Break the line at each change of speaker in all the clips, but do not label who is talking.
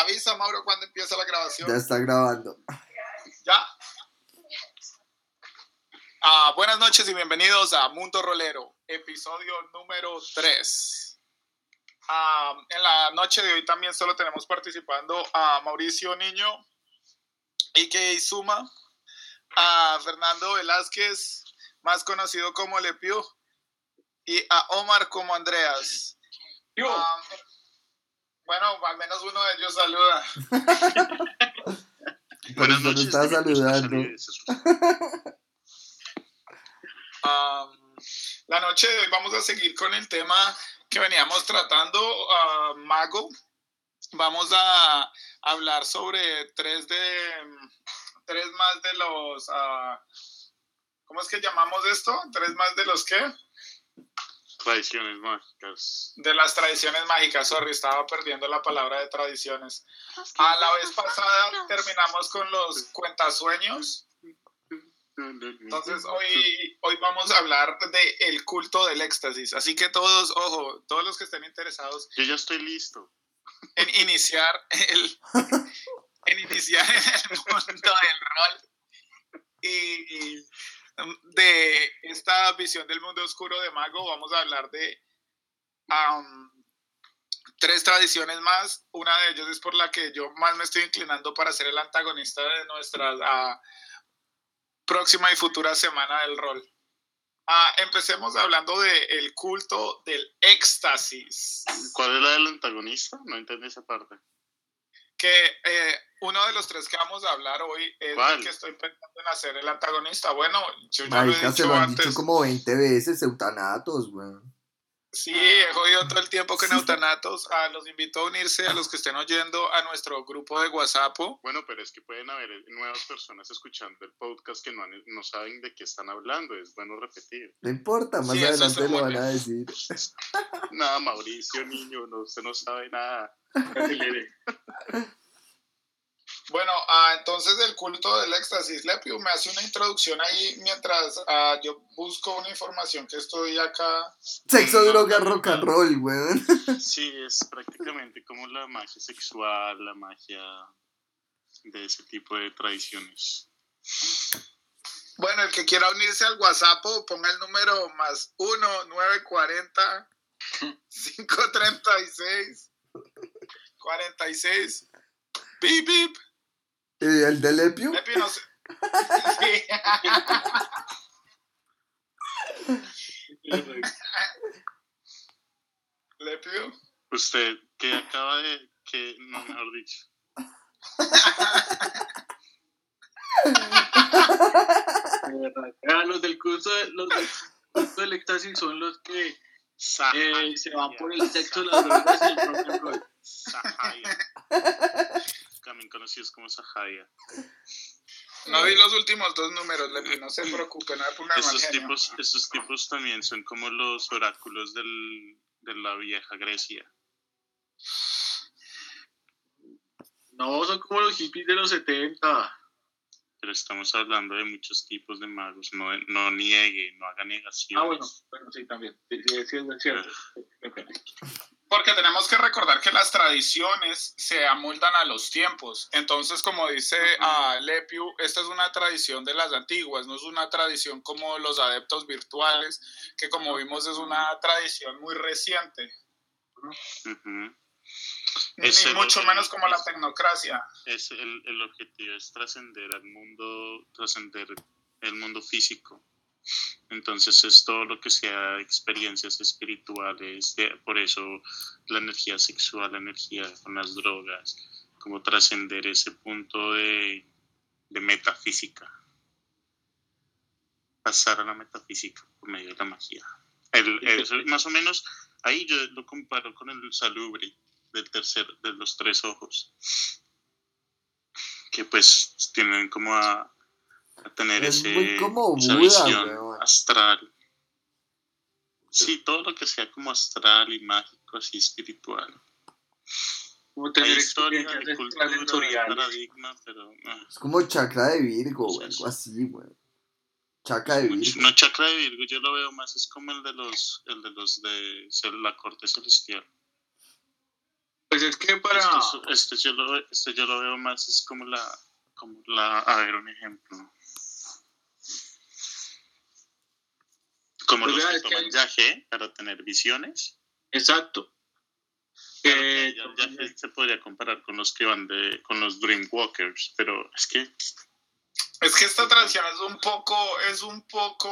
avisa, Mauro, cuando empieza la grabación.
Ya está grabando.
¿Ya? Ah, buenas noches y bienvenidos a Mundo Rolero, episodio número 3. Ah, en la noche de hoy también solo tenemos participando a Mauricio Niño, a.k.a. Suma, a Fernando Velázquez, más conocido como Lepiu, y a Omar como Andreas. Ah, bueno, al menos uno de ellos saluda.
Buenas noches. está saludando.
la noche de hoy vamos a seguir con el tema que veníamos tratando, uh, Mago. Vamos a hablar sobre tres de tres más de los uh, ¿cómo es que llamamos esto? ¿Tres más de los qué?
Tradiciones mágicas.
De las tradiciones mágicas, sorry, estaba perdiendo la palabra de tradiciones. A la vez pasada terminamos con los cuentasueños. Entonces hoy, hoy vamos a hablar de el culto del éxtasis. Así que todos, ojo, todos los que estén interesados.
Yo ya estoy listo.
En iniciar el, en iniciar el mundo del rol. Y de esta visión del mundo oscuro de Mago, vamos a hablar de tres tradiciones más. Una de ellas es por la que yo más me estoy inclinando para ser el antagonista de nuestra próxima y futura semana del rol. Ah, empecemos hablando del culto del éxtasis.
¿Cuál es la del antagonista? No entendí esa parte
que eh, uno de los tres que vamos a hablar hoy es el que estoy pensando en hacer el antagonista. Bueno, yo ya lo he dicho
se lo han dicho como 20 veces, eutanatos, weón.
Sí, he jodido todo el tiempo con eutanatos. Ah, los invito a unirse a los que estén oyendo a nuestro grupo de WhatsApp.
Bueno, pero es que pueden haber nuevas personas escuchando el podcast que no, no saben de qué están hablando. Es bueno repetir.
No importa, más adelante lo van a decir.
nada, Mauricio, niño, no, usted no sabe nada.
Bueno, ah, entonces el culto del éxtasis, Lepio, me hace una introducción ahí mientras ah, yo busco una información que estoy acá.
Sexo, droga, rock and roll, weón.
Sí, es prácticamente como la magia sexual, la magia de ese tipo de tradiciones.
Bueno, el que quiera unirse al WhatsApp, ponga el número más 1 940 536 46 Bip, bip.
¿Y el de Lepio?
Lepio no sé. Lepio.
Usted, que acaba de. que no, mejor dicho.
Ah, los del curso, los del curso del éxtasis son los que eh, se van por el sexo, las drogas y el rock and roll.
también conocidos como Sahaya.
No vi los últimos dos números, no se preocupen, no
esos tipos, esos tipos también son como los oráculos del, de la vieja Grecia.
No, son como los hippies de los 70.
Pero estamos hablando de muchos tipos de magos. No, no niegue, no haga negación.
Ah, bueno, bueno, sí, también. Sí, sí, sí es cierto.
Porque tenemos que recordar que las tradiciones se amoldan a los tiempos. Entonces, como dice uh, Lepiu, esta es una tradición de las antiguas, no es una tradición como los adeptos virtuales, que como vimos es una tradición muy reciente. Ni mucho menos como la tecnocracia.
Es el, el objetivo es trascender al mundo, trascender el mundo físico. Entonces es todo lo que sea experiencias espirituales, por eso la energía sexual, la energía con las drogas, como trascender ese punto de, metafísica, pasar a la metafísica por medio de la magia. El, más o menos ahí yo lo comparo con el salubre del tercer, de los tres ojos, que pues tienen como a a tener ese, esa visión astral. Sí, todo lo que sea como astral y mágico, así espiritual.
Como tener historia, cultura,
paradigma, pero...
Es como chakra de Virgo, o algo así, güey. Chakra de Virgo.
No chakra de Virgo, yo lo veo más, es como el de los, el de los de la corte celestial.
Pues es que para...
Esto, esto yo lo, esto yo lo veo más, es como la, como la, a ver, un ejemplo. Como
Pues
los que toman yaje para tener visiones.
Exacto.
Claro
Que-
que ya, ya se podría comparar con los que van de, con los Dreamwalkers, pero es que
Es que esta tradición es un poco, es un poco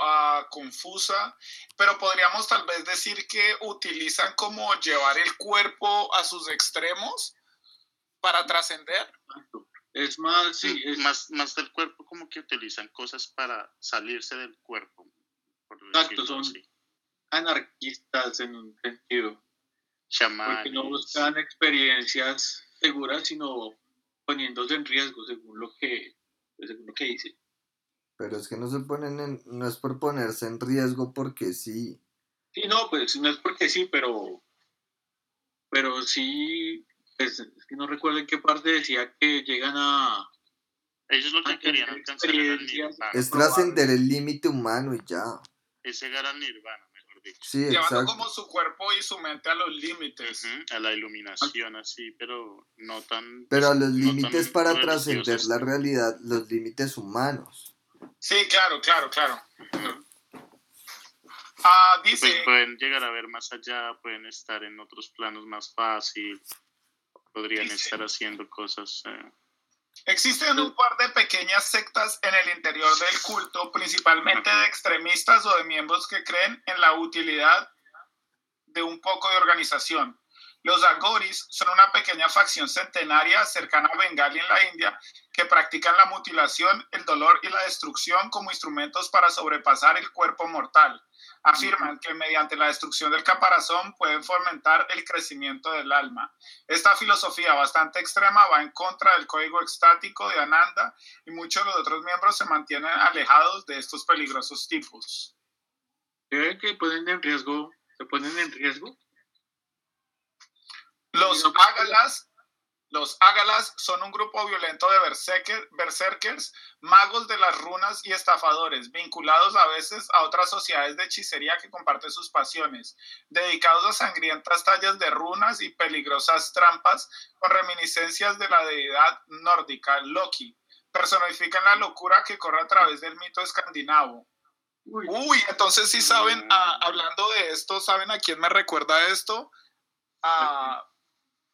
ah, confusa, pero podríamos tal vez decir que utilizan como llevar el cuerpo a sus extremos para trascender.
Es más, sí, es,
más, más del cuerpo como que utilizan cosas para salirse del cuerpo. Por
Exacto, son
así.
anarquistas en un sentido. Porque
Chamanes.
no buscan experiencias seguras, sino poniéndose en riesgo, según lo que, según lo que dice.
Pero es que no se ponen en, no es por ponerse en riesgo porque sí.
Sí, no, pues no es porque sí, pero, pero sí, pues es que no recuerdo en qué parte decía que llegan a,
Ellos lo que querían alcanzar era el nirvana.
Es trascender el límite humano y ya.
Es llegar al nirvana.
Sí,
Llevando
exacto.
como su cuerpo y su mente a los límites.
A la iluminación así, pero no tan...
Pero a los
no tan
límites para trascender la realidad, los límites humanos.
Sí, claro, claro, claro. Ah,
Pues
dice,
pueden llegar a ver más allá, pueden estar en otros planos más fácil, podrían
Dice-
estar haciendo cosas... eh,
existen un par de pequeñas sectas en el interior del culto, principalmente de extremistas o de miembros que creen en la utilidad de un poco de organización. Los Agoris son una pequeña facción centenaria cercana a Bengali en la India que practican la mutilación, el dolor y la destrucción como instrumentos para sobrepasar el cuerpo mortal. Afirman que mediante la destrucción del caparazón pueden fomentar el crecimiento del alma. Esta filosofía bastante extrema va en contra del código estático de Ananda y muchos de los otros miembros se mantienen alejados de estos peligrosos tipos.
¿Creen que ponen en riesgo, se ponen en riesgo?
Los ágalas, los ágalas son un grupo violento de berserker- berserkers, magos de las runas y estafadores, vinculados a veces a otras sociedades de hechicería que comparten sus pasiones, dedicados a sangrientas tallas de runas y peligrosas trampas con reminiscencias de la deidad nórdica Loki. Personifican la locura que corre a través del mito escandinavo.
Uy,
Uy, entonces sí saben, ah, hablando de esto, ¿saben a quién me recuerda esto? A-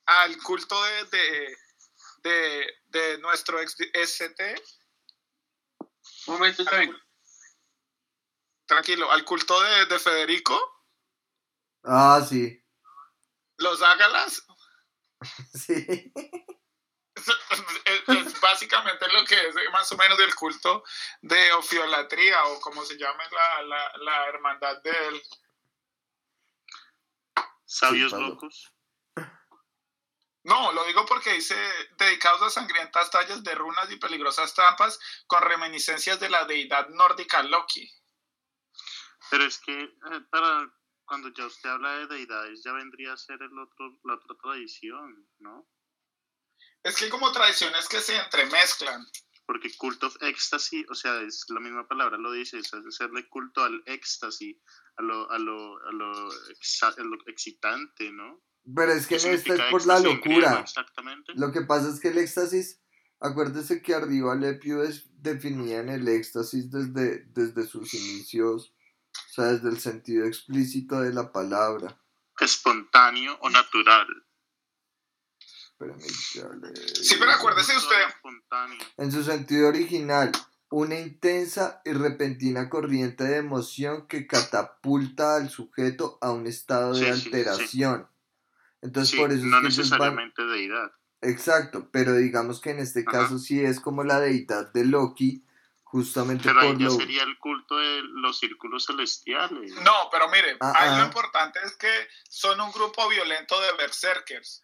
al culto de, de, de, de nuestro ex ST.
un momento, está bien.
Tranquilo, al culto de, de Federico,
Ah, sí.
los ágalas,
Sí.
es, es básicamente lo que es más o menos el culto de ofiolatría o como se llame la, la, la hermandad del...
Sabios
Pablo.
locos.
No, lo digo porque dice dedicados a sangrientas tallas de runas y peligrosas trampas con reminiscencias de la deidad nórdica Loki.
Pero es que eh, para cuando ya usted habla de deidades, ya vendría a ser el otro, la otra tradición, ¿no?
Es que como tradiciones que se entremezclan.
Porque cult of ecstasy, o sea, es la misma palabra, lo dice, es hacerle culto al éxtasis, a lo, a lo, a lo, exa- a lo excitante, ¿no?
Pero es que
¿Qué
en esta es
significa
por la locura.
Exactamente.
Lo que pasa es que el éxtasis, acuérdese que arriba Lepio es, definían el éxtasis desde, desde sus inicios, o sea, desde el sentido explícito de la palabra.
Espontáneo o natural.
Espérame, ya le-
Sí, pero acuérdese usted.
En su sentido original, una intensa y repentina corriente de emoción que catapulta al sujeto a un estado de
Sí, sí, sí.
Entonces,
Sí,
por eso
no
es van-
necesariamente deidad.
Exacto, pero digamos que en este
Ajá.
caso sí es como la deidad de Loki, justamente
Pero ahí
por
ya
lo...
sería el culto de los círculos celestiales.
no, pero mire,
Ah,
ahí
ah.
lo importante es que son un grupo violento de berserkers.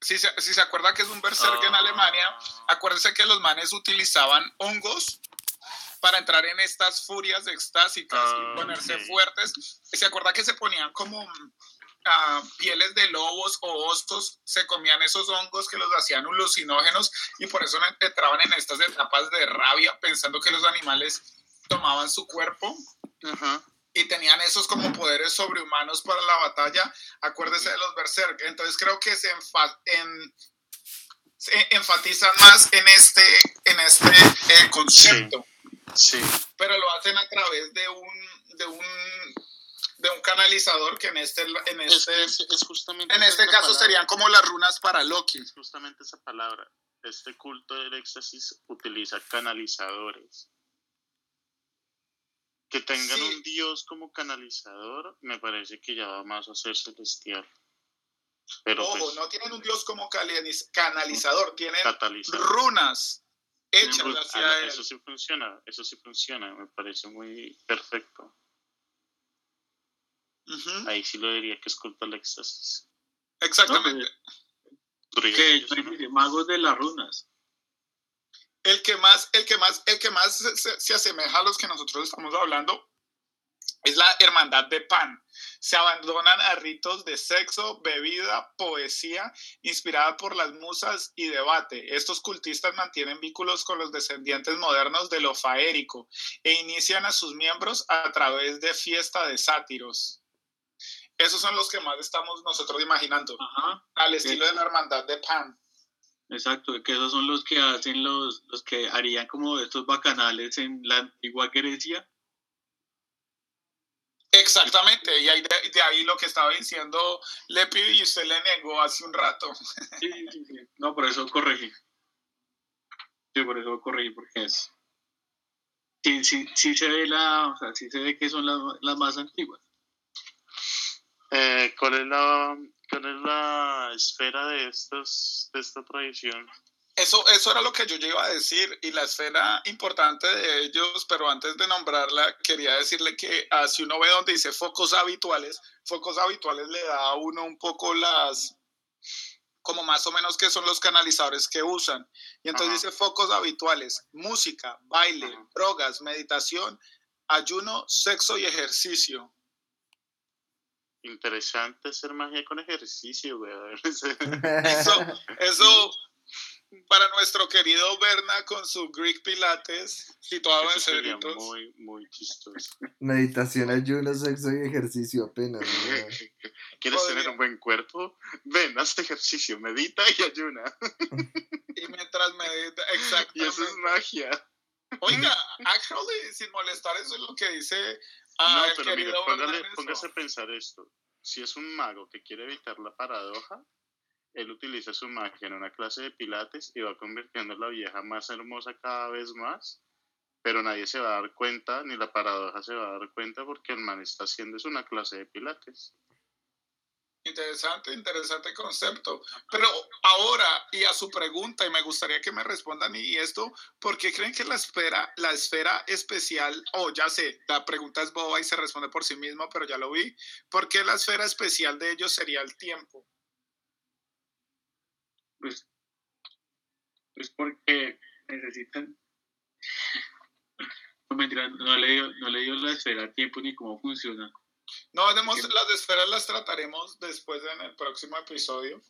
Si se, si se acuerda que es un berserker en
Ah.
Alemania, acuérdense que los manes utilizaban hongos para entrar en estas furias extásicas
Ah,
y ponerse
ok.
fuertes. ¿Se acuerda que se ponían como ah, pieles de lobos o osos? Se comían esos hongos que los hacían alucinógenos y por eso entraban en estas etapas de rabia pensando que los animales tomaban su cuerpo. Y tenían esos como poderes sobrehumanos para la batalla. Acuérdese de los Berserk. Entonces creo que se, en, enfatizan más en este, en este eh, concepto.
Sí,
Pero lo hacen a través de un, de un, de un canalizador que en este, en este,
es, justamente
en este caso serían como las runas para Loki.
Es justamente esa palabra. Este culto del éxtasis utiliza canalizadores. Que tengan un dios como canalizador, me parece que ya va más a ser celestial.
Pero Ojo, pues no tienen un dios como canalizador, tienen runas hechas hacia
él. Eso sí funciona, eso sí funciona, me parece muy perfecto. Ahí sí lo diría que es culto al éxtasis.
Exactamente.
que magos de las runas
el que más, el que más, el que más se, asemeja a los que nosotros estamos hablando es la hermandad de pan. Se abandonan a ritos de sexo, bebida, poesía, inspirada por las musas y debate. Estos cultistas mantienen vínculos con los descendientes modernos de lo faérico e inician a sus miembros a través de fiesta de sátiros. Esos son los que más estamos nosotros imaginando, al estilo de la hermandad de pan.
Exacto, que esos son los que hacen los, los que harían como estos bacanales en la antigua Grecia.
Exactamente, y ahí de, ahí lo que estaba diciendo Lepi y usted le negó hace un rato.
Sí, sí, sí. No, por eso corregí. Sí, por eso corregí, porque es. Sí, sí, sí se ve la, o sea, sí se ve que son las, las más antiguas.
Eh, ¿Cuál es la ¿Cuál es la esfera de, estos, de esta tradición?
Eso, eso era lo que yo iba a decir y la esfera importante de ellos, pero antes de nombrarla, quería decirle que ah, si uno ve donde dice focos habituales, focos habituales le da a uno un poco las, como más o menos que son los canalizadores que usan. Y entonces dice focos habituales, música, baile, drogas, meditación, ayuno, sexo y ejercicio.
Interesante hacer magia con ejercicio, güey.
Eso, eso para nuestro querido Berna con su Greek Pilates situado en Cerritos.
Muy, muy chistoso.
Meditación, ayuno, sexo y ejercicio apenas.
¿Quieres tener un buen cuerpo? Ven, haz ejercicio, medita y ayuna.
y mientras medita, exactamente.
Y eso es magia.
Oiga, actually, sin molestar, eso es lo que dice
Ah, no, pero mire, póngase a pensar esto. Si es un mago que quiere evitar la paradoja, él utiliza su magia en una clase de pilates y va convirtiendo a la vieja más hermosa cada vez más, pero nadie se va a dar cuenta, ni la paradoja se va a dar cuenta porque el man está haciendo es una clase de pilates.
Interesante, interesante concepto. Pero ahora, y a su pregunta, y me gustaría que me respondan y esto, ¿por qué creen que la esfera, la esfera especial, o ya sé, la pregunta es boba y se responde por sí mismo, pero ya lo vi, ¿por qué la esfera especial de ellos sería el tiempo?
Pues, pues porque necesitan, no mentira, no le dio, no le dio la esfera tiempo ni cómo funciona
no, las esferas las trataremos después en el próximo episodio.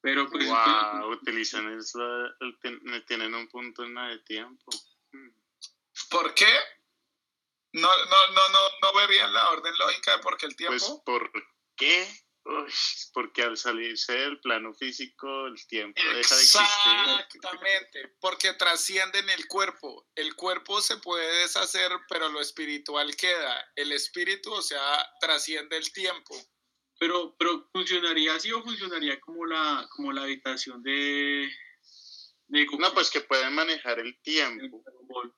Pero pues, wow, utilizan el, tienen un punto en la de tiempo.
¿Por qué? No, no, no, no, no verían la orden lógica de por qué el tiempo.
Pues, ¿por qué? Porque al salirse del plano físico el tiempo deja de existir.
Exactamente, porque trascienden el cuerpo. El cuerpo se puede deshacer, pero lo espiritual queda. El espíritu, o sea, trasciende el tiempo.
Pero, pero funcionaría así o funcionaría como la, como la habitación de,
no, pues que pueden manejar el tiempo.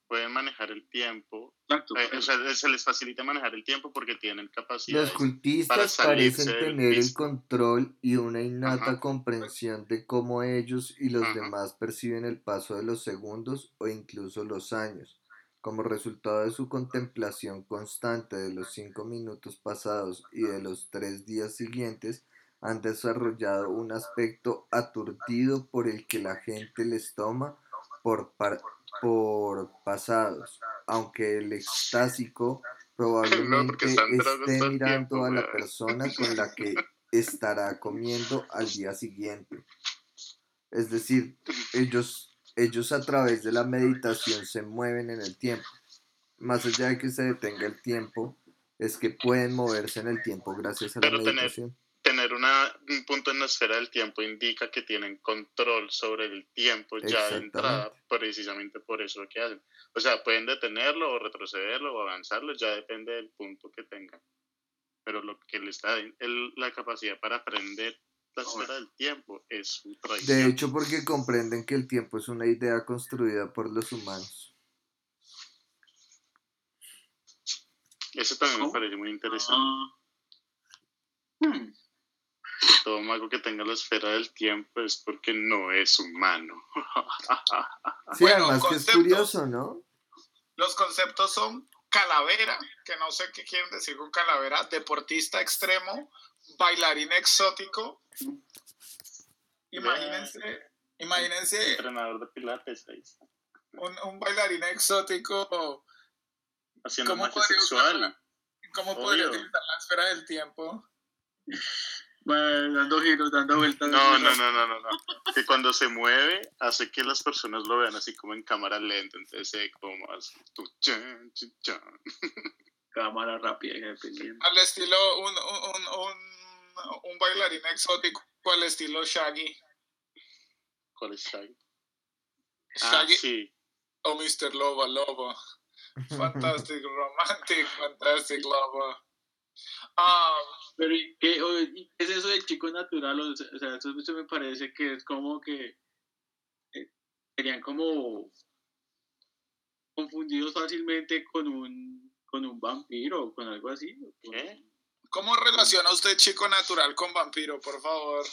Pueden manejar el tiempo. Eh, o sea, se les facilita manejar el tiempo porque tienen capacidad.
Los cultistas parecen tener el control y una innata comprensión de cómo ellos y los demás perciben el paso de los segundos o incluso los años. Como resultado de su contemplación constante de los cinco minutos pasados y de los tres días siguientes, han desarrollado un aspecto aturdido por el que la gente les toma por, por pasados, aunque el extásico probablemente esté mirando a la persona con la que estará comiendo al día siguiente. Es decir, ellos, ellos a través de la meditación se mueven en el tiempo. más allá de que se detenga el tiempo, es que pueden moverse en el tiempo gracias a la meditación.
Tener, una, un punto en la esfera del tiempo indica que tienen control sobre el tiempo ya de entrada, precisamente por eso lo que hacen. O sea, pueden detenerlo o retrocederlo o avanzarlo, ya depende del punto que tengan. Pero lo que les da la capacidad para aprender la esfera del tiempo es su
tradición. De hecho, porque comprenden que el tiempo es una idea construida por los humanos.
Eso también me parece muy interesante. Ah. Hmm. Todo mago que tenga la esfera del tiempo es porque no es humano.
sí, además que es curioso, ¿no?
Los conceptos son calavera, que no sé qué quieren decir con calavera, deportista extremo, bailarín exótico. Imagínense, imagínense.
Entrenador de pilates,
Un, un bailarín exótico
haciendo magia sexual.
¿Cómo podría utilizar la esfera del tiempo?
Bueno, dando giros, dando vueltas.
No, no, no, no, no, no. Que cuando se mueve hace que las personas lo vean así como en cámara lenta, entonces se como así.
Cámara rápida dependiente.
Al estilo un, un, un, un, bailarín exótico, al estilo Shaggy.
¿Cuál es Shaggy?
Shaggy. Ah, sí. O Mr. Loba Loba. Fantastic, romantic, fantastic lover. Um,
pero ¿qué, es eso del chico natural? O sea, eso, me parece que es como que eh, serían como confundidos fácilmente con un, con un vampiro o con algo así.
¿Qué? ¿Cómo relaciona usted chico natural con vampiro, por favor?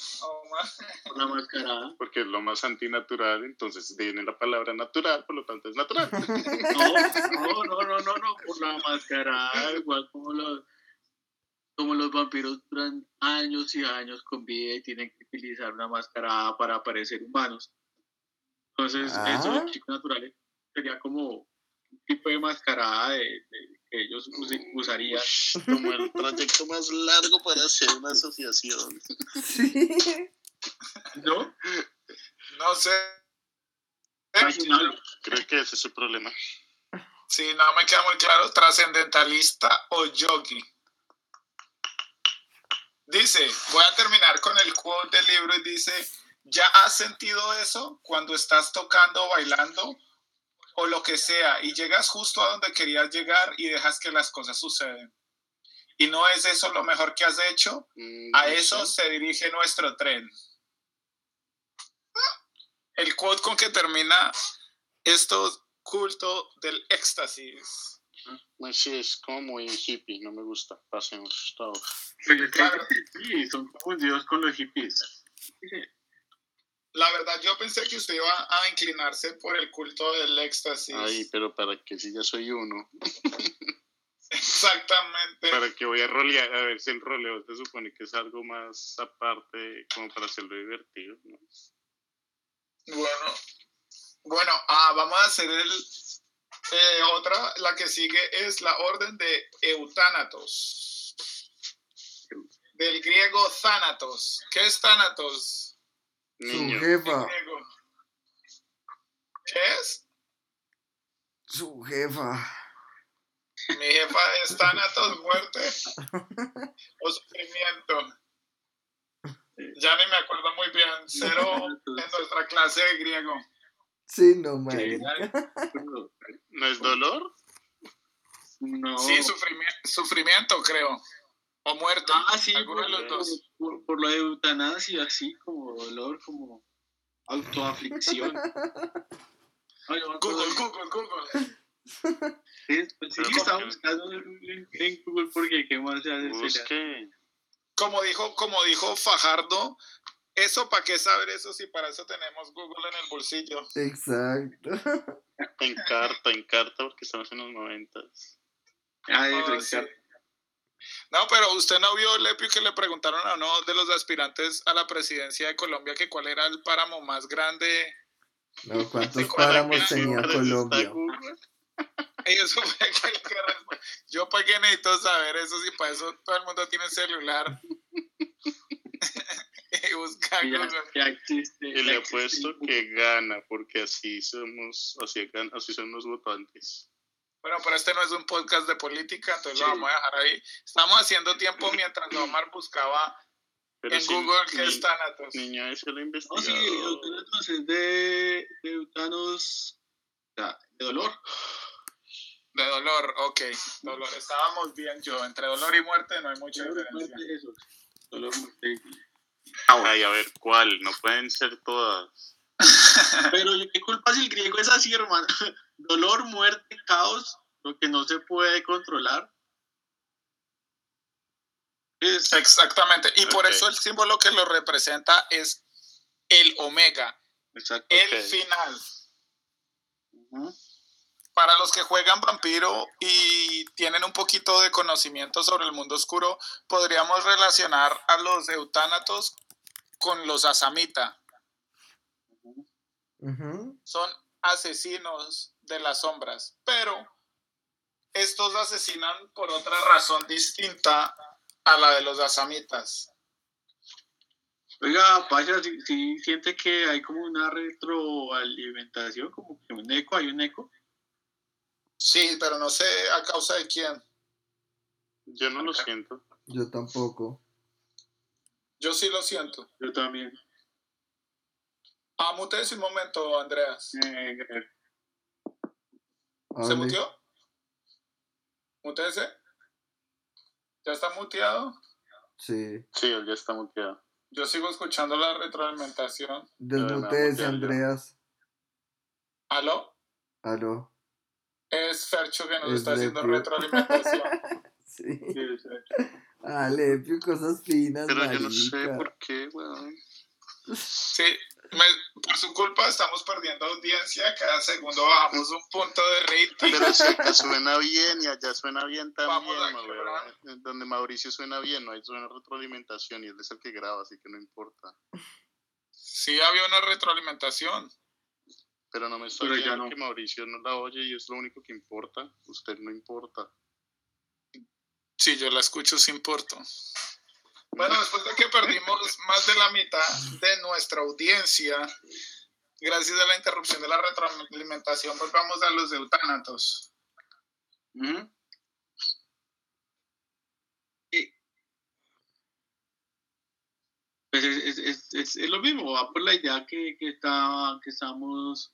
Una mascarada.
Porque es lo más antinatural, entonces viene la palabra natural, por lo tanto es natural.
No, no, no, no, no, por la mascarada, igual como los, como los vampiros duran años y años con vida y tienen que utilizar una mascarada para parecer humanos. Entonces, eso, ah. chicos naturales, sería como un tipo de mascarada de que ellos usarían.
Como el proyecto más largo para hacer una asociación.
Sí.
¿No? No sé.
Creo que ese es el problema.
Sí, no me queda muy claro. Trascendentalista o yogi. Dice, voy a terminar con el quote del libro y dice, ¿ya has sentido eso cuando estás tocando o bailando? o lo que sea y llegas justo a donde querías llegar y dejas que las cosas suceden. ¿Y no es eso lo mejor que has hecho? Mm, a eso se dirige nuestro tren. El quote con que termina esto culto del éxtasis.
Pues sí, es como muy hippie, no me gusta. Pasemos todo.
Sí, son confundidos con los hippies.
La verdad, yo pensé que usted iba a inclinarse por el culto del éxtasis.
Ay, pero para que si ya soy uno.
Exactamente.
Para que voy a rolear, a ver si el roleo se supone que es algo más aparte, como para hacerlo divertido.
Bueno, bueno, ah, vamos a hacer el eh, otra, la que sigue es la orden de Eutánatos. Del griego Thanatos. ¿Qué es Thanatos?
Su jefa.
¿Qué es?
Su jefa.
Mi jefa es tanatos, muerte o sufrimiento. Ya ni me acuerdo muy bien. Cero en nuestra clase de griego.
Sí, no, me.
¿No es dolor?
No. Sí, sufrimiento, creo. O muerte.
Ah, sí, por, los dos. Por, lo de eutanasia, así como dolor, como autoaflicción.
Google, Google, Google.
Sí, pues sí, estaba buscando en, Google porque qué más se
hace.
Como dijo, como dijo Fajardo, eso para qué saber eso si para eso tenemos Google en el bolsillo.
Exacto.
En carta, en carta, porque estamos en los noventas.
Ah, oh, sí.
No, pero usted no vio, Lepi, que le preguntaron a uno de los aspirantes a la presidencia de Colombia que cuál era el páramo más grande.
No, ¿cuántos páramos tenía Colombia?
Eso fue que Yo para qué necesito saber eso si para eso todo el mundo tiene celular. Y busca
y le apuesto que gana, porque así somos, así, así son los votantes.
Bueno, pero este no es un podcast de política, entonces lo vamos a dejar ahí. Estamos haciendo tiempo mientras Omar buscaba en Google qué es Thanatos.
Niña, eso lo investigó.
No, sí, es de, de Eutanos, de dolor.
De dolor, ok. Dolor. Estábamos bien yo. Entre dolor y muerte no hay mucha
Dolor,
diferencia.
muerte, eso. Dolor, muerte.
Ay, a ver, ¿cuál? No pueden ser todas.
Pero ¿qué culpa si el griego es así, hermano? Dolor, muerte, caos, lo que no se puede controlar. Es,
Exactamente. Y por eso el símbolo que lo representa es el omega,
exacto.
el final. Para los que juegan vampiro y tienen un poquito de conocimiento sobre el mundo oscuro, podríamos relacionar a los eutánatos con los asamita. Son asesinos de las sombras, pero estos asesinan por otra razón distinta a la de los asamitas.
Oiga, Pasha, si, si siente que hay como una retroalimentación, como que un eco, hay un eco.
Sí, pero no sé a causa de quién.
Yo no lo siento.
Yo tampoco.
Yo sí lo siento.
Yo también.
Ah, mutese un momento, Andreas.
Eh,
¿Se
Hable.
muteó? ¿Mutese? ¿Ya está muteado?
Sí.
Sí, él ya está muteado.
Yo sigo escuchando la retroalimentación.
Desmutese. Andreas.
¿Aló?
Aló.
Es Fercho que nos
Es
está haciendo
Lepio.
retroalimentación.
Sí.
sí.
Ah, Lepio, cosas finas,
Pero yo no sé por qué, weón.
Sí, me- por su culpa estamos perdiendo audiencia. Cada segundo bajamos un punto de rating.
Pero si acá suena bien y allá suena bien también,
Vamos a
ma,
quebrar.
weón. Donde Mauricio suena bien, no hay suena retroalimentación y él es el que graba, así que no importa.
Sí, había una retroalimentación.
Pero no me estoy
Pero ya
viendo
no.
que Mauricio no la oye y es lo único que importa. Usted no importa.
Sí, yo la escucho sin porto. Bueno, después de que perdimos más de la mitad de nuestra audiencia, gracias a la interrupción de la retroalimentación, volvamos a los eutánatos.
Ujú. Y- Pues es, es, es, es, es lo mismo, va por la idea que, que, está, que estamos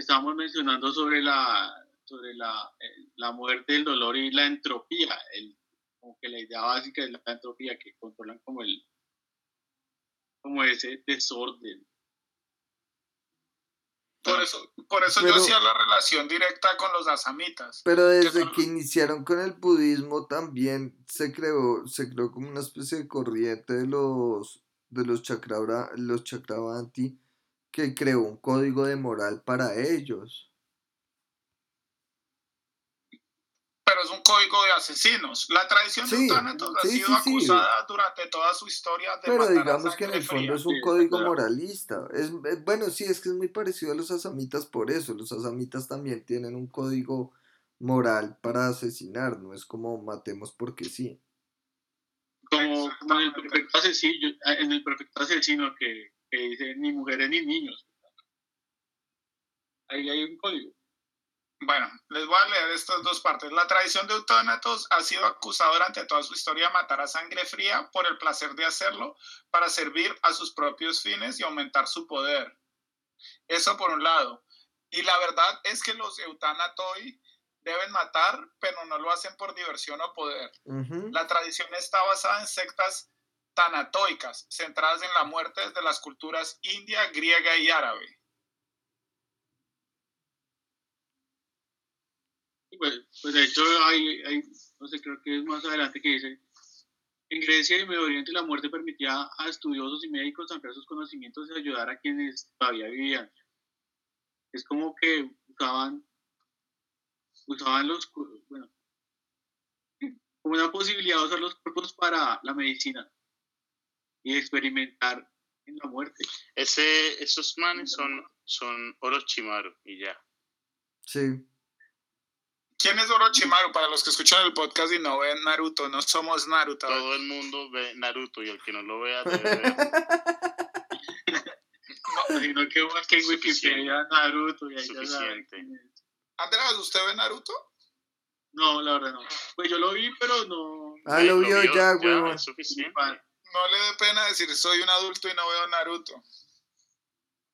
estábamos mencionando sobre la sobre la, eh, la muerte, el dolor y la entropía, el, como que la idea básica es la entropía, que controlan como el como ese desorden.
Por eso, por eso yo hacía la relación directa con los asamitas.
Pero desde
son?
que iniciaron con el budismo también se creó, se creó como una especie de corriente de los de los chakra, los chakravanti que creó un código de moral para ellos.
Pero es un código de asesinos. La tradición de
Sí,
eutánatos ha
sí,
sido
sí, sí.
acusada durante toda su historia de
Pero
matar a
digamos que en el fondo
fría.
es un
Sí,
código
claro.
moralista. Es, eh, bueno, sí, es que es muy parecido a los asamitas por eso. Los asamitas también tienen un código moral para asesinar, no es como matemos porque sí.
como, como en el perfecto asesino, en el perfecto asesino que, que dice ni mujeres ni niños. Ahí hay un código.
Bueno, les voy a leer estas dos partes. La tradición de eutánatos ha sido acusada durante toda su historia de matar a sangre fría por el placer de hacerlo para servir a sus propios fines y aumentar su poder. Eso por un lado. Y la verdad es que los eutanatoi deben matar, pero no lo hacen por diversión o poder.
Ujú.
La tradición está basada en sectas tanatoicas, centradas en la muerte de las culturas india, griega y árabe.
Pues, pues de hecho hay, hay, no sé, creo que es más adelante que dice, en Grecia y Medio Oriente la muerte permitía a estudiosos y médicos ampliar sus conocimientos y ayudar a quienes todavía vivían. Es como que usaban, usaban los, bueno, como una posibilidad de usar los cuerpos para la medicina y experimentar en la muerte.
Ese, esos manes son, son Orochimaru y ya.
Sí.
¿Quién es Orochimaru? Para los que escuchan el podcast y no ven Naruto, no somos Naruto.
Todo el mundo ve Naruto y el que no lo vea debe ver.
No,
Sino que busque en
Suficiente.
Wikipedia Naruto y ahí ya
Suficiente.
es.
Andrés, ¿usted ve Naruto?
No, la verdad no. Pues yo lo vi, pero no.
Ah, lo vio ya, huevón.
Es suficiente.
No le dé pena decir soy un adulto y no veo Naruto.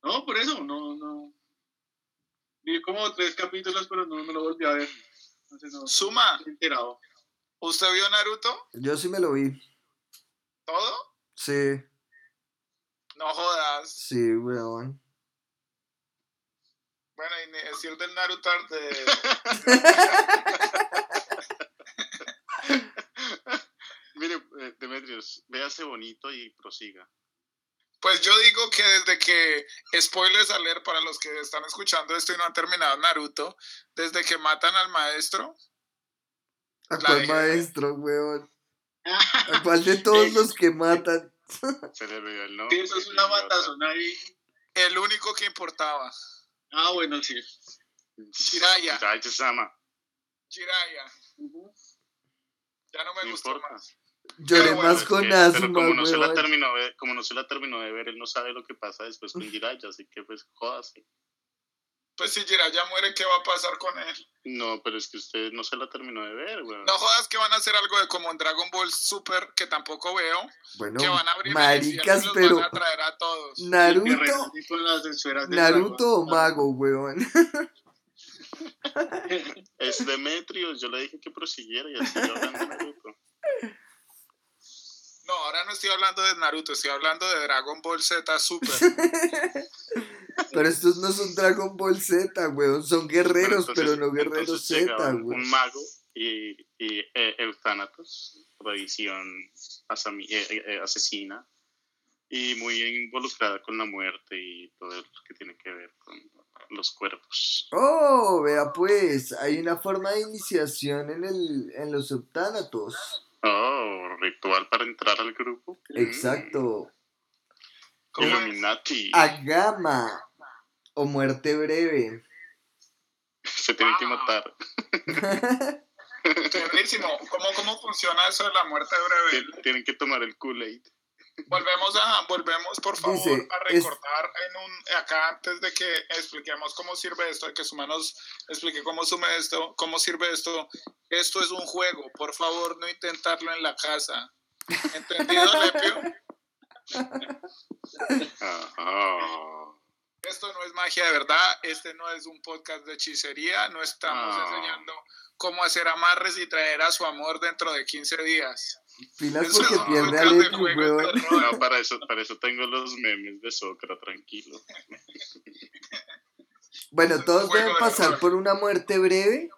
No, por eso, no, no. Vi como tres capítulos, pero no, no lo volví a ver. Entonces no.
Suma,
enterado.
¿usted vio Naruto?
Yo sí me lo vi.
¿Todo?
Sí,
No jodas.
sí, weón.
Bueno, y decir del Naruto de...
Mire, Demetrios, véase bonito y prosiga.
Pues yo digo que desde que, spoilers a leer para los que están escuchando esto y no han terminado Naruto, desde que matan al maestro,
¿A cuál
dejé.
maestro, weón? ¿A cuál de todos los que matan?
Se le olvidó el nombre.
eso es una matazón ahí.
el único que importaba,
Ah, bueno, sí.
Jiraiya.
Jiraiya-sama.
Jiraiya,
Ujú.
ya no me
No
gustó
importa.
más.
Lloré
bueno,
más
Es
con
que- pero como no, se la terminó de, como no se la terminó de ver, él no sabe lo que pasa después con Jiraiya, así que pues jódase.
Pues si Jiraiya muere, ¿qué va a pasar con él?
No, pero es que usted no se la terminó de ver, weón.
No jodas que van a hacer algo de como en Dragon Ball Super, que tampoco veo,
Bueno,
que van a abrir
maricas,
los
pero
van a traer a todos.
Naruto, Naruto o. Mago, weón.
Es Demetrios, yo le dije que prosiguiera y así hablando de Naruto.
No, ahora no estoy hablando de Naruto, estoy hablando de Dragon Ball Z Super.
Pero estos no son Dragon Ball Z, weón. Son guerreros,
Entonces-
pero no guerreros Z,
un,
weón.
un mago y, y eh, tradición asami- eh, eh, eh, asesina, y muy involucrada con la muerte y todo lo que tiene que ver con los cuerpos.
Oh, vea pues, hay una forma de iniciación en, el, en los subtánatos.
Oh, ritual para entrar al grupo.
Exacto.
Mm. Illuminati.
Agama o muerte breve.
Se tienen que matar.
Buenísimo. ¿Cómo, ¿Cómo funciona eso de la muerte breve?
Tien- Tienen que tomar el Kool-Aid.
Volvemos a, volvemos por favor
Dice,
a
es-
recordar en un, acá antes de que expliquemos cómo sirve esto, de que Suma nos explique cómo suma esto, cómo sirve esto. Esto es un juego, por favor no intentarlo en la casa. ¿Entendido, Lepio? Esto no es magia de verdad, este no es un podcast de hechicería, no estamos
Ah.
enseñando cómo hacer amarres y traer a su amor dentro de 15 días.
Pilas porque pierde a
podcast de
Lepi,
juegos
weón.
No, para eso, para eso tengo los memes de Socra, tranquilo.
Bueno, todos deben
de
pasar por una muerte breve,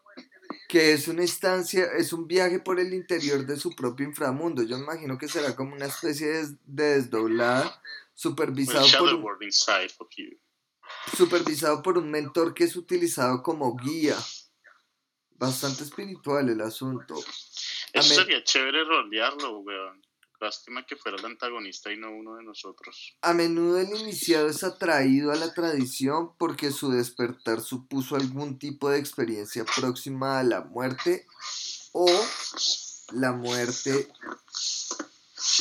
que es una instancia, es un viaje por el interior de su propio inframundo. Yo me imagino que será como una especie de, de desdoblada, supervisado por, un, supervisado por un mentor que es utilizado como guía. Bastante espiritual el asunto.
Eso sería chévere rolearlo, weón. Lástima que fuera el antagonista y no uno de nosotros.
A menudo el iniciado es atraído a la tradición porque su despertar supuso algún tipo de experiencia próxima a la muerte o la muerte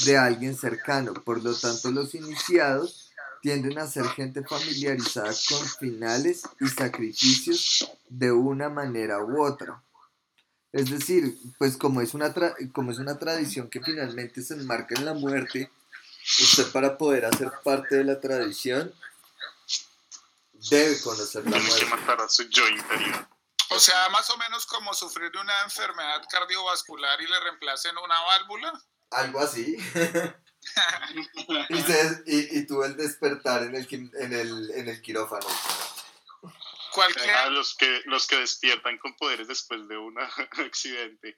de alguien cercano. Por lo tanto, los iniciados tienden a ser gente familiarizada con finales y sacrificios de una manera u otra. Es decir, pues como es una, tra- como es una tradición que finalmente se enmarca en la muerte, usted para poder hacer parte de la tradición debe conocer la muerte.
matar a su yo interior.
O sea, más o menos como sufrir de una enfermedad cardiovascular y le reemplacen una válvula.
Algo así. y, se- y, y tuvo el despertar en el, en el, en el quirófano.
Cualquier,
los que, los que despiertan con poderes después de un accidente.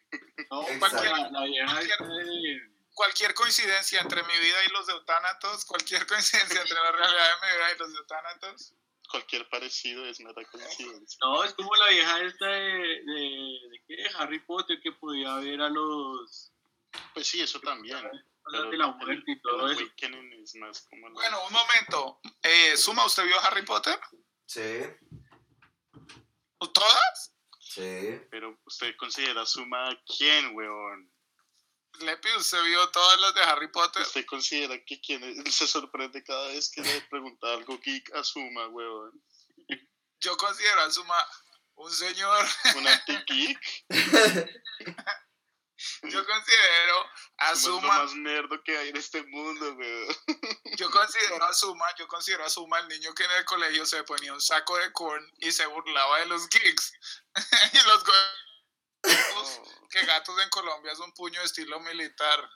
No, está de-
cualquier coincidencia entre mi vida y los de Eutánatos, cualquier coincidencia entre la realidad de mi vida y los de Eutánatos.
Cualquier parecido es mera coincidencia.
No, es como la vieja esta de, de, de, qué, de Harry Potter que podía ver a los
Pues sí, eso también.
de la muerte y todo eso.
Bueno, un momento. Eh, Suma, ¿usted vio Harry Potter?
Sí,
¿Todas?
sí.
Pero usted considera suma a quién, weón.
Lepi, ¿usted vio todas las de Harry Potter?
Usted considera que quién es- Él se sorprende cada vez que le pregunta algo geek a suma, weón.
Yo considero a Suma un señor.
Un anti-geek.
Yo considero a
Somos lo
Suma,
más nerdo que hay en este mundo, weón.
yo considero a Suma, yo considero a Suma el niño que en el colegio se ponía un saco de corn y se burlaba de los geeks. y los gatos, que gatos en Colombia es un puño de estilo militar.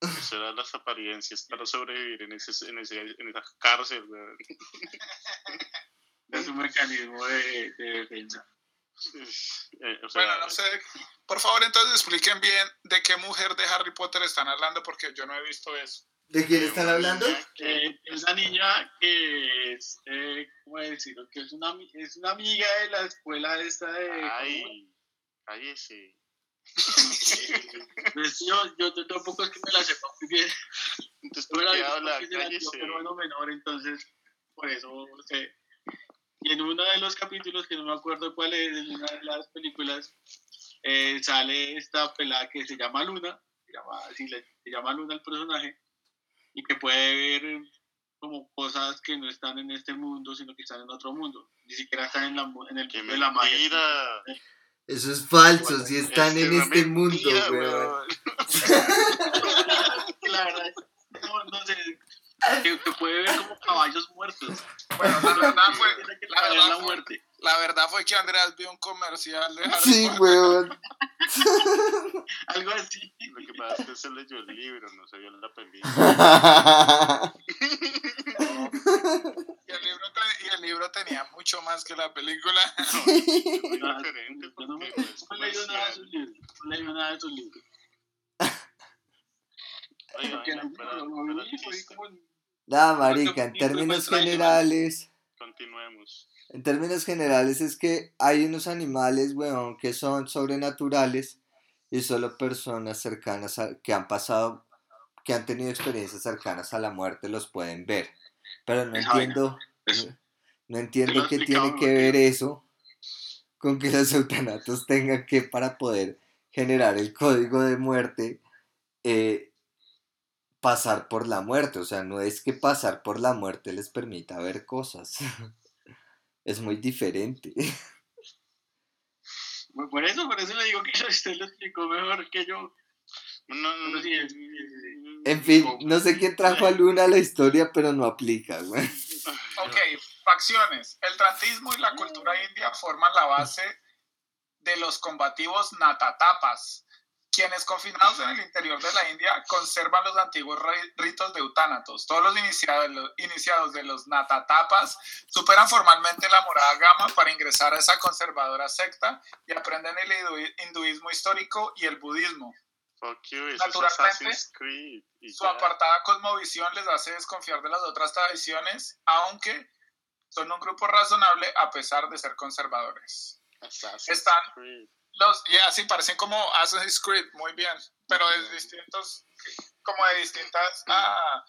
Eso eran las apariencias para sobrevivir en, ese, en, ese, en esa cárcel, weón.
Es un mecanismo de, de defensa.
Eh, o sea,
Bueno, no sé. Por favor, entonces expliquen bien de qué mujer de Harry Potter están hablando porque yo no he visto eso.
¿De quién están hablando?
Eh, es una niña que es, eh, ¿cómo decirlo? Que es una, es una amiga de la escuela esta de...
Ay, cállese.
Pues yo, yo tampoco es que me la sepa muy bien.
Entonces,
Yo
¿por qué habla? Cállese.
tío peruano menor, entonces por eso sé. Y en uno de los capítulos, que no me acuerdo cuál es, en una de las películas, eh, sale esta pelada que se llama Luna, se llama, así le- se llama Luna el personaje, y que puede ver como cosas que no están en este mundo, sino que están en otro mundo. Ni siquiera están en, la, en el
¡Qué
mundo de la magia.
Eso es falso, si están
Es
en este mundo, weón.
La verdad, no, no sé, que, que puede ver como caballos muertos.
Bueno, la verdad fue, la verdad
la
fue-
muerte.
la verdad fue que Andreas vio un comercial de Harry
Sí, weón.
Algo así.
Lo que pasa es que se leyó el libro, no se vio la película.
Y el, libro y el libro tenía mucho más que la película.
Es muy diferente
Yo no me no leído nada de sus libros. No leído nada de sus libros.
Oye,
Porque
vaina,
no,
para-
Nada, marica, en términos generales,
Continuemos.
en términos generales es que hay unos animales, weón, que son sobrenaturales y solo personas cercanas a, que han pasado, que han tenido experiencias cercanas a la muerte los pueden ver. Pero no entiendo, no, no entiendo qué tiene que ver eso con que los eutanatos tengan que para poder generar el código de muerte eh, pasar por la muerte. O sea, no es que pasar por la muerte les permita ver cosas. es muy diferente.
Por eso, por eso le digo que usted lo explicó mejor que yo.
No, no,
sí, es- es-
En fin, no sé quién trajo a Luna a la historia, pero no aplica, güey.
Ok, facciones. El trantismo y la cultura india forman la base de los combativos natatapas, quienes confinados en el interior de la India conservan los antiguos ri- ritos de utánatos. Todos los iniciados, iniciados de los natatapas superan formalmente la morada gama para ingresar a esa conservadora secta y aprenden el hindu- hinduismo histórico y el budismo.
You,
Naturalmente,
Creed.
Su apartada cosmovisión les hace desconfiar de las otras tradiciones, aunque son un grupo razonable a pesar de ser conservadores.
Assassin's
están-
Creed.
Los, ya, sí, parecen como Assassin's Creed, muy bien, pero de distintos, como de distintas ah,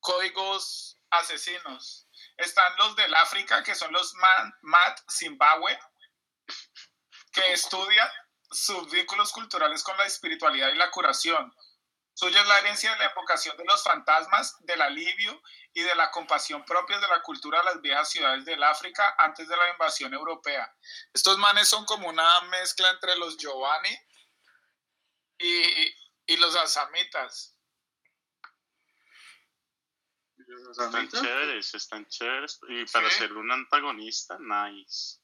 códigos asesinos. Están los del África, que son los Man, Mat Zimbabue, que estudian sus vínculos culturales con la espiritualidad y la curación. Suya es la herencia de la invocación de los fantasmas, del alivio y de la compasión propias de la cultura de las viejas ciudades del África antes de la invasión europea. Estos manes son como una mezcla entre los Giovanni y, y los asamitas.
Están chéveres, están chéveres. Y para
Sí.
ser un antagonista, nice.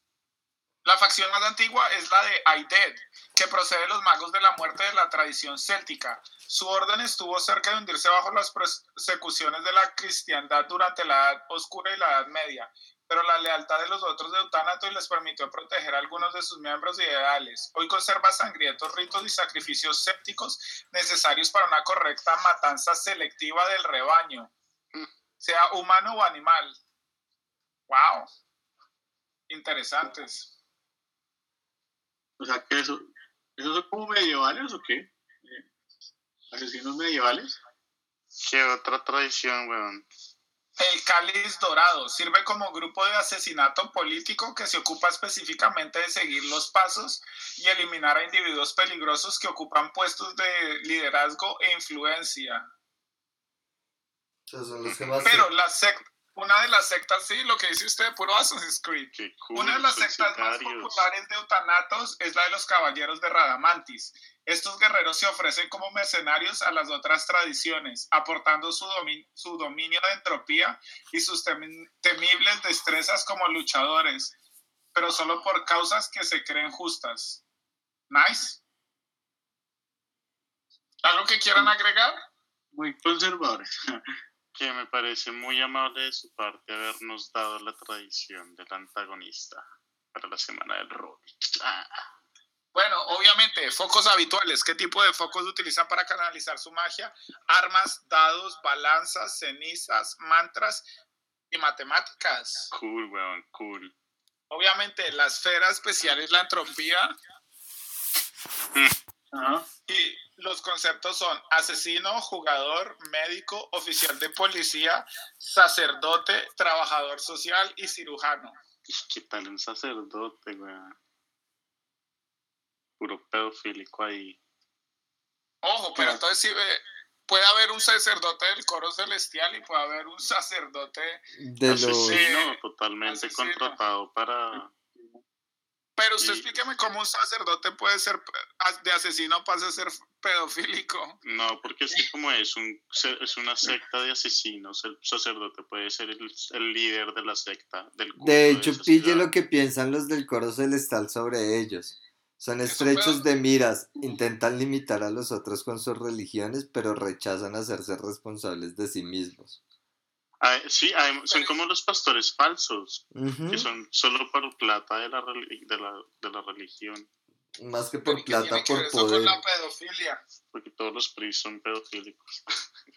La facción más antigua es la de Aided, que procede de los magos de la muerte de la tradición céltica. Su orden estuvo cerca de hundirse bajo las persecuciones de la cristiandad durante la Edad Oscura y la Edad Media, pero la lealtad de los otros de Eutánato les permitió proteger a algunos de sus miembros ideales. Hoy conserva sangrientos ritos y sacrificios sépticos necesarios para una correcta matanza selectiva del rebaño, sea humano o animal. ¡Wow! Interesantes.
O sea, que eso, ¿esos son como medievales o qué? Eh, ¿Asesinos medievales?
¿Qué otra tradición, weón?
El cáliz dorado sirve como grupo de asesinato político que se ocupa específicamente de seguir los pasos y eliminar a individuos peligrosos que ocupan puestos de liderazgo e influencia. Pero la, sec- una de las sectas, sí, lo que dice usted, puro Assassin's Creed. una de las sectas más populares de Eutanatos es la de los caballeros de Radamantis. Estos guerreros se ofrecen como mercenarios a las otras tradiciones, aportando su, su dominio de entropía y sus temibles destrezas como luchadores, pero solo por causas que se creen justas. Nice. ¿Algo que quieran agregar?
Muy conservadores.
que me parece muy amable de su parte habernos dado la tradición del antagonista para la semana del rol. Ah.
Bueno, obviamente, focos habituales. ¿Qué tipo de focos utilizan para canalizar su magia? Armas, dados, balanzas, cenizas, mantras y matemáticas.
Cool, weón, cool.
Obviamente, la esfera especial es la entropía. Y los conceptos son asesino, jugador, médico, oficial de policía, sacerdote, trabajador social y cirujano.
¿Qué tal un sacerdote, weón? Puro pedofílico ahí.
Ojo, pero entonces sí puede haber un sacerdote del coro celestial y puede haber un sacerdote
de asesino, totalmente contratado para
pero usted explíqueme cómo un sacerdote puede ser de asesino pasa a ser pedofílico.
No, porque es como es, un, es una secta de asesinos, el sacerdote puede ser el, líder de la secta. Del
de hecho, pille lo que piensan los del coro celestial sobre ellos. Son estrechos de miras, intentan limitar a los otros con sus religiones, pero rechazan hacerse responsables de sí mismos
sí, son como los pastores falsos, que son solo por plata de la, de la, de la religión.
Más que por plata, por poder. Con
la pedofilia.
Porque todos los PRI son pedofílicos.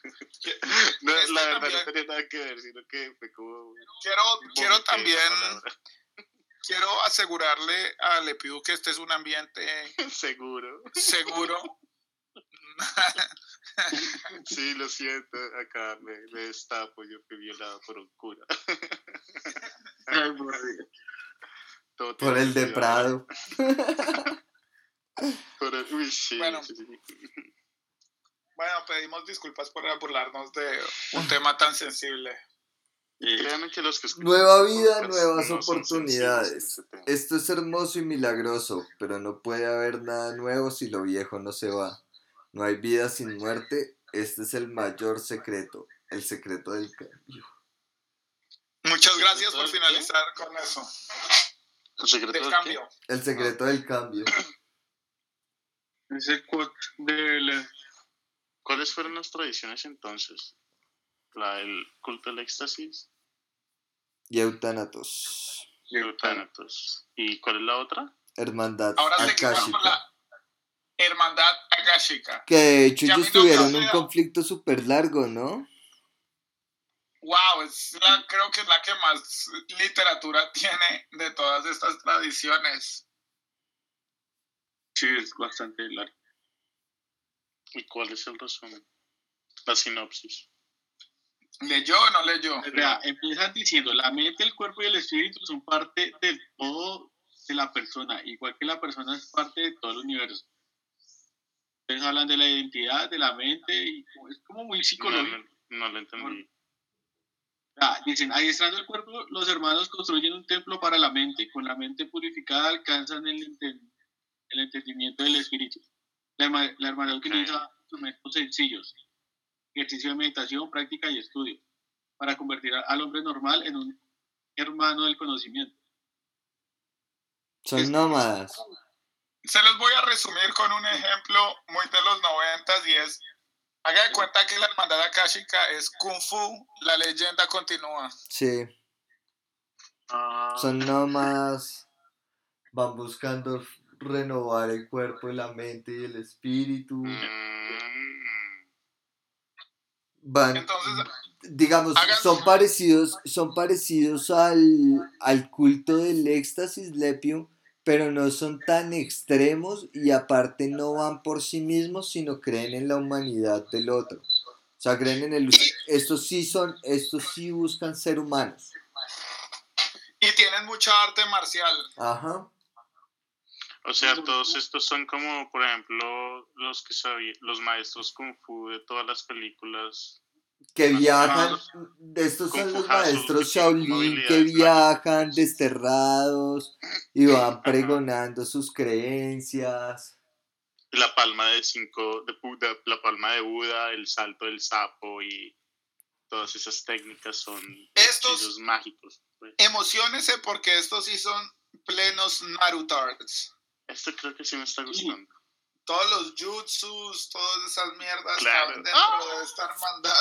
no, la verdad no tenía nada que ver, sino que fue como...
Quiero, quiero también... Quiero asegurarle a Lepiu que este es un ambiente...
seguro.
Seguro.
Sí, lo siento, acá me, me destapo, yo fui violado por un cura.
por, el de Prado.
por el, uy, sí,
bueno, bueno, pedimos disculpas por burlarnos de un tema tan sensible.
Que los que
Nueva vida, nuevas oportunidades. Esto es hermoso y milagroso, pero no puede haber nada nuevo si lo viejo no se va. No hay vida sin muerte. Este es el mayor secreto, el secreto del cambio.
Muchas gracias por finalizar con eso.
¿El secreto del, cambio?
El secreto del cambio.
Ese del...
¿Cuáles fueron las tradiciones entonces? La del culto del éxtasis.
Y eutanatos.
Y eutanatos. ¿Y cuál es la otra?
Hermandad.
Ahora se la Hermandad Akashica.
Que de hecho ellos tuvieron un conflicto súper largo, ¿no?
Wow, es la, creo que es la que más literatura tiene de todas estas tradiciones.
Sí, es bastante largo.
¿Y cuál es el resumen? La sinopsis.
¿Leyó o no leyó?
Vea, empiezan diciendo, la mente, el cuerpo y el espíritu son parte del todo de la persona, igual que la persona es parte de todo el universo. Ustedes hablan de la identidad, de la mente, y es como muy psicológico.
No, lo entendí.
Ah, dicen, adiestrando el cuerpo, los hermanos construyen un templo para la mente. Con la mente purificada alcanzan el, el entendimiento del espíritu. La, la hermandad utiliza instrumentos sencillos, ejercicio de meditación, práctica y estudio, para convertir al hombre normal en un hermano del conocimiento.
Son nómadas.
Se los voy a resumir con un ejemplo muy de los noventas y es, haga de cuenta que la hermandad akashica es Kung Fu, la leyenda continúa.
Sí. Ah. Son nómadas, van buscando renovar el cuerpo y la mente y el espíritu. Mm. Van, Entonces, digamos, son parecidos, son parecidos al, al culto del éxtasis lepio, pero no son tan extremos y aparte no van por sí mismos, sino creen en la humanidad del otro. O sea, creen en el... Estos sí son, estos sí buscan ser humanos.
Y tienen mucha arte marcial.
Ajá.
O sea, todos estos son como, por ejemplo, los que sabían, los maestros kung fu de todas las películas
que viajan, de estos son los maestros Shaolin que viajan desterrados y van pregonando sus creencias.
La palma de cinco, de la palma de Buda, el salto del sapo y todas esas técnicas son
estos
mágicos.
Pues. Emocionese porque estos sí son plenos Narutards.
Esto creo que sí me está gustando.
Todos los jutsus, todas esas mierdas claro. dentro ¡Ah! de esta hermandad.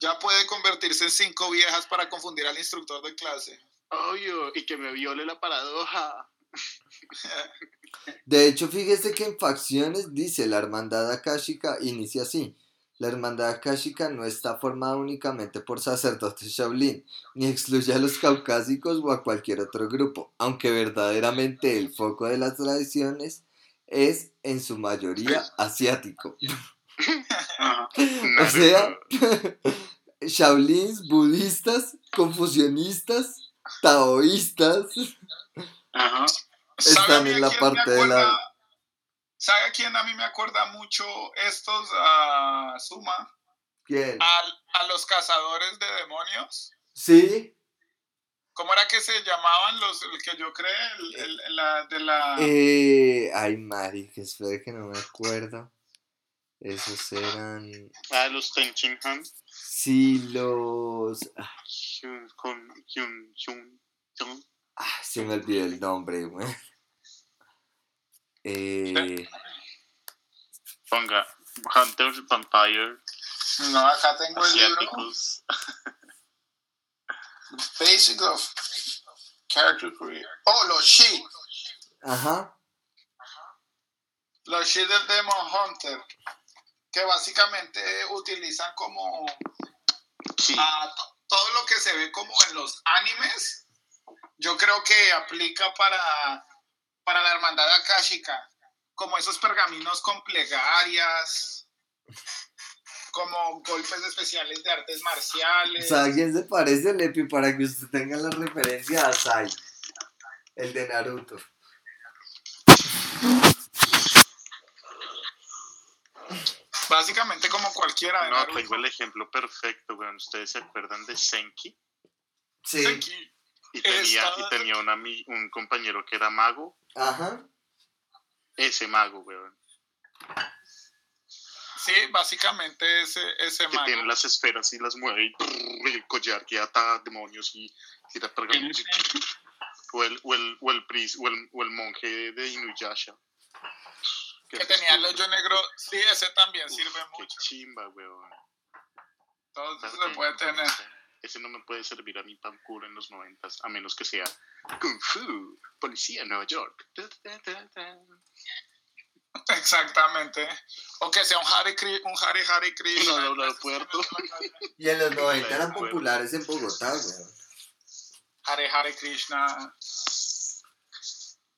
Ya puede convertirse en cinco viejas para confundir al instructor de clase.
Obvio, y que me viole la paradoja.
De hecho, fíjese que en facciones dice la hermandad akashica inicia así. La hermandad akashica no está formada únicamente por sacerdotes Shaolin, ni excluye a los caucásicos o a cualquier otro grupo, aunque verdaderamente el foco de las tradiciones es en su mayoría asiático. o sea, Shaolins, budistas, confucionistas, taoístas están en la parte de la
¿Sabe a quién a mí me acuerda mucho estos a Suma?
¿Quién?
A, los cazadores de demonios.
Sí.
¿Cómo era que se llamaban los el que yo creé? El, la, de la.
Eh, ay, Mari, que espera que no me acuerdo. Esos eran.
Ah, los Tenchin Han.
Sí, los.
Ah.
ah, se me olvidó el nombre, güey. Eh...
Ponga Hunters Vampire.
No, acá tengo el libro. Basic of Character Creation. Oh, los Shi.
Ajá.
Los Shi del Demon Hunter. Que básicamente utilizan como. todo lo que se ve como en los animes. Yo creo que aplica para para la hermandad akáshica, como esos pergaminos con plegarias, como golpes especiales de artes marciales.
¿A quién se parece Lepi para que usted tenga la referencia a Sai? El de Naruto.
Básicamente como cualquiera de
No, tengo el ejemplo perfecto, weón. ¿Ustedes se acuerdan de Senki?
Sí.
Senki.
Y tenía, y tenía un compañero que era mago.
Ajá.
Ese mago, weón.
Sí, básicamente ese, ese
que tiene las esferas y las mueve y, el collar que ata demonios y tira pergaminos. o el, o el, o el, o el, o el monje de Inuyasha.
Que, tenía el hoyo negro. Sí, ese también sirve mucho.
Qué chimba, weón.
Todo se puede tener
ese no me puede servir a mi pan en los noventas, a menos que sea Kung Fu, Policía Nueva York.
Exactamente. O que sea un Hare, un Hare, Hare Krishna.
No, no, puerto.
Y en los 90 eran populares en Bogotá, weón.
Hare Hare Krishna.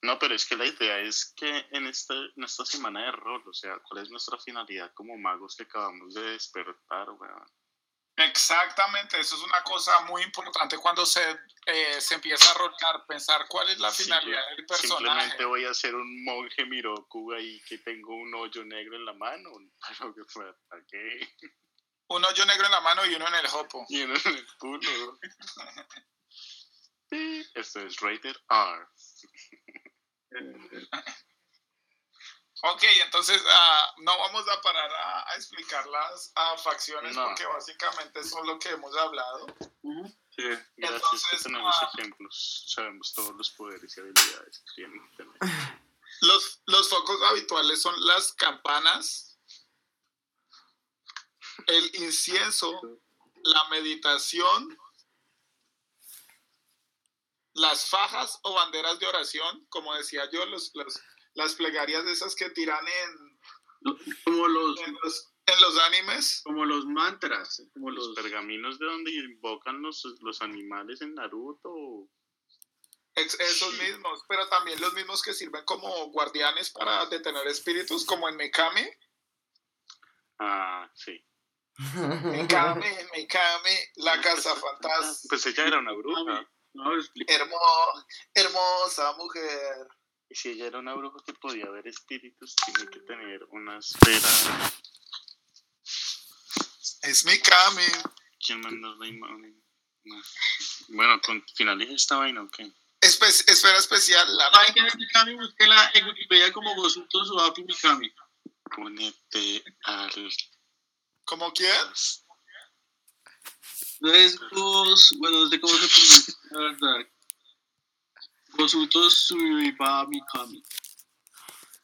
No, pero es que la idea es que en, este, en esta semana de rol, o sea, ¿cuál es nuestra finalidad como magos que acabamos de despertar, weón?
Exactamente, eso es una cosa muy importante cuando se, eh, se empieza a rotar, pensar cuál es la finalidad del personaje.
Simplemente voy a ser un monje Miroku ahí que tengo un hoyo negro en la mano. qué?
Un hoyo negro en la mano y uno en el hopo.
Y uno en el culo. Esto es Rated R.
Ok, entonces uh, no vamos a parar a, explicar las facciones porque básicamente son lo que hemos hablado.
Sí, gracias que tenemos uh, ejemplos, sabemos todos los poderes y habilidades que tienen.
Los, los focos habituales son las campanas, el incienso, la meditación, las fajas o banderas de oración, como decía yo, los, los las plegarias de esas que tiran en,
como los,
en los, animes.
Como los mantras, como los,
pergaminos de donde invocan los, los animales en Naruto.
esos mismos, pero también los mismos que sirven como guardianes para detener espíritus, como en Mekame.
Ah, sí.
Mekame, Mekame, la casa fantástica.
Pues ella era una bruja.
hermosa mujer.
Y si ella era una bruja que podía ver espíritus, tiene que tener una esfera
Es mi Cami.
¿Quién mandó la imagen? No. Bueno, con, finaliza esta vaina, ¿o qué?
Espe- esfera especial. La...
¿Saben quién es Mikami? Búsquela en Wikipedia como Gosuto Suapi Mikami.
Ponete al.
¿Cómo quién?
No es Gos... Bueno, no sé cómo se pronuncia, la verdad. Gosuto Suiba Mikami.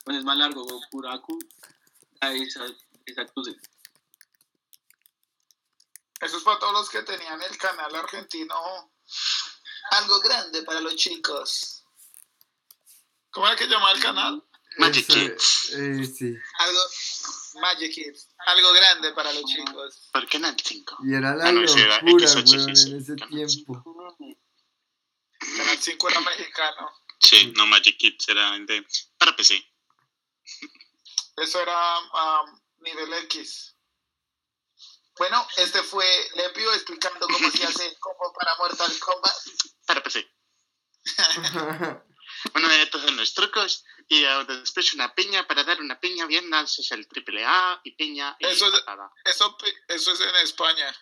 Pues es más largo, Gokuraku. Esa, exacto, sí.
Eso es para todos los que tenían el canal argentino. Algo grande para los chicos. ¿Cómo era que llamaba el canal?
Magic Kids.
eh, sí.
Algo. Magic Kids. Algo grande para los chicos.
¿Por qué Canal 5?
Y era la
Ah, no, ese era
locura,
XHGC,
weón, en ese tiempo.
Canal 5 era mexicano.
Sí, no, Magic Kids era de. Para PC.
Eso era um, nivel X. Bueno, este fue Lepio explicando cómo se hace el combo para Mortal Kombat.
Para PC. Bueno, estos son los trucos. Y después una piña. Para dar una piña bien, haces el triple A y piña y
Eso es-. Eso, eso es en España.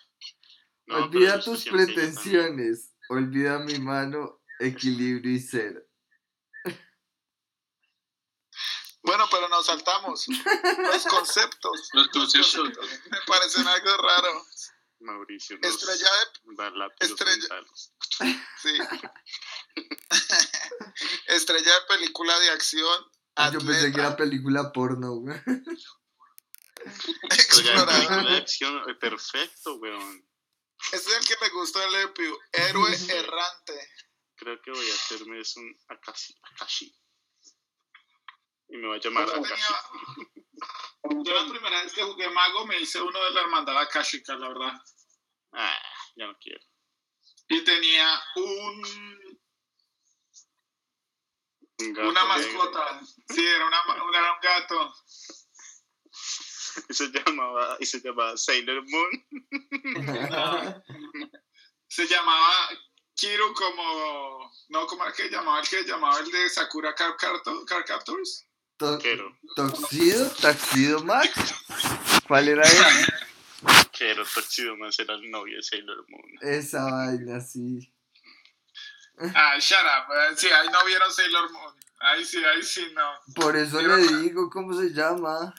No,
Olvida tus pretensiones. Olvida mi mano, equilibrio y cero.
Bueno, pero nos saltamos. Los conceptos.
Los conceptos.
Me parecen algo raro.
Mauricio nos
Estrella de Estrella-. Sí. Estrella de película de acción.
Ah, Yo pensé que era película porno, güey.
Estrella de película de
explorador.
acción, perfecto, weón.
Ese es el que me gustó de Lepio. Héroe errante.
Creo que voy a hacerme es un Akashi. Akashi. Y me voy a llamar Akashi.
tenía- Yo la primera vez que jugué Mago me hice uno de la hermandad Akashica, la verdad.
Ah, ya no quiero.
Y tenía un,
Un gato
una
negro.
mascota. Sí, era, una, una- era un gato.
Y se llamaba, y se llamaba Sailor Moon.
Se llamaba Kiro como... No, ¿cómo era que llamaba el que llamaba el de Sakura Car, Carto- Car Captors?
To-
Quiero,
¿Toxido? ¿Taxido Max? ¿Cuál era ese?
quiero, Toxido más era el novio de Sailor Moon.
Esa vaina, sí.
Ah, shut up. eh, Sí, ahí no vieron Sailor Moon. Ahí sí, ahí sí, no.
Por eso
Pero-
le digo, ¿cómo se llama?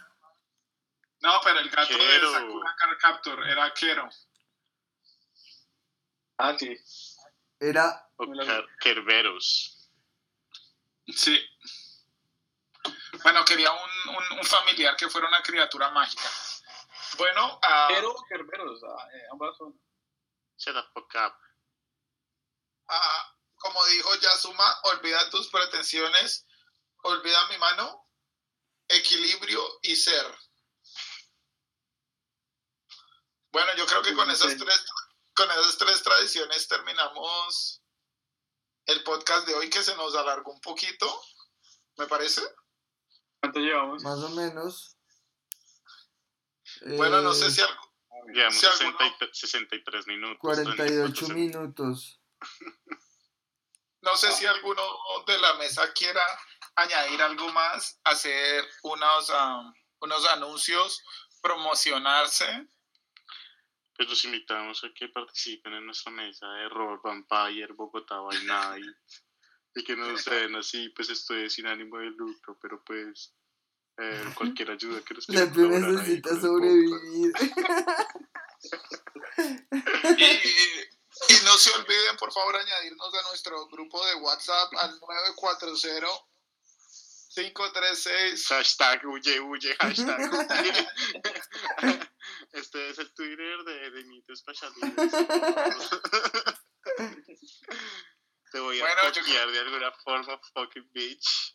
No, pero el gato
Kero.
de Sakura Car Captor era Kero.
Ah, sí.
Era
O Kerberos.
Sí. Bueno, quería un, un, un familiar que fuera una criatura mágica. Bueno, ah,
Pero Kerberos, ah, eh, ambas son.
Ah, como dijo Yasuma, olvida tus pretensiones, olvida mi mano, equilibrio y ser. Bueno, yo creo que con esas tres, con esas tres tradiciones terminamos el podcast de hoy que se nos alargó un poquito, me parece.
¿Cuánto llevamos?
más o menos.
Bueno, no
eh,
sé si algo,
Llevamos
Si alguno-
60 y- 63 minutos.
48
34
minutos.
No sé si alguno de la mesa quiera añadir algo más, hacer unos, ah, unos anuncios, promocionarse.
Pues los invitamos a que participen en nuestra mesa de Roll Vampire Bogotá by Night. Y que nos den así, pues estoy sin ánimo de lucro, pero pues eh, cualquier ayuda que nos quieran
Lepio
colaborar ahí
necesita
con el
sobrevivir.
Y, y no se olviden, por favor, añadirnos a nuestro grupo de WhatsApp al 940 536
Hashtag huye, huye, hashtag huye. Este es el Twitter de, de Mito Especialidades. Te voy a
Bueno, yo
de alguna forma, fucking bitch.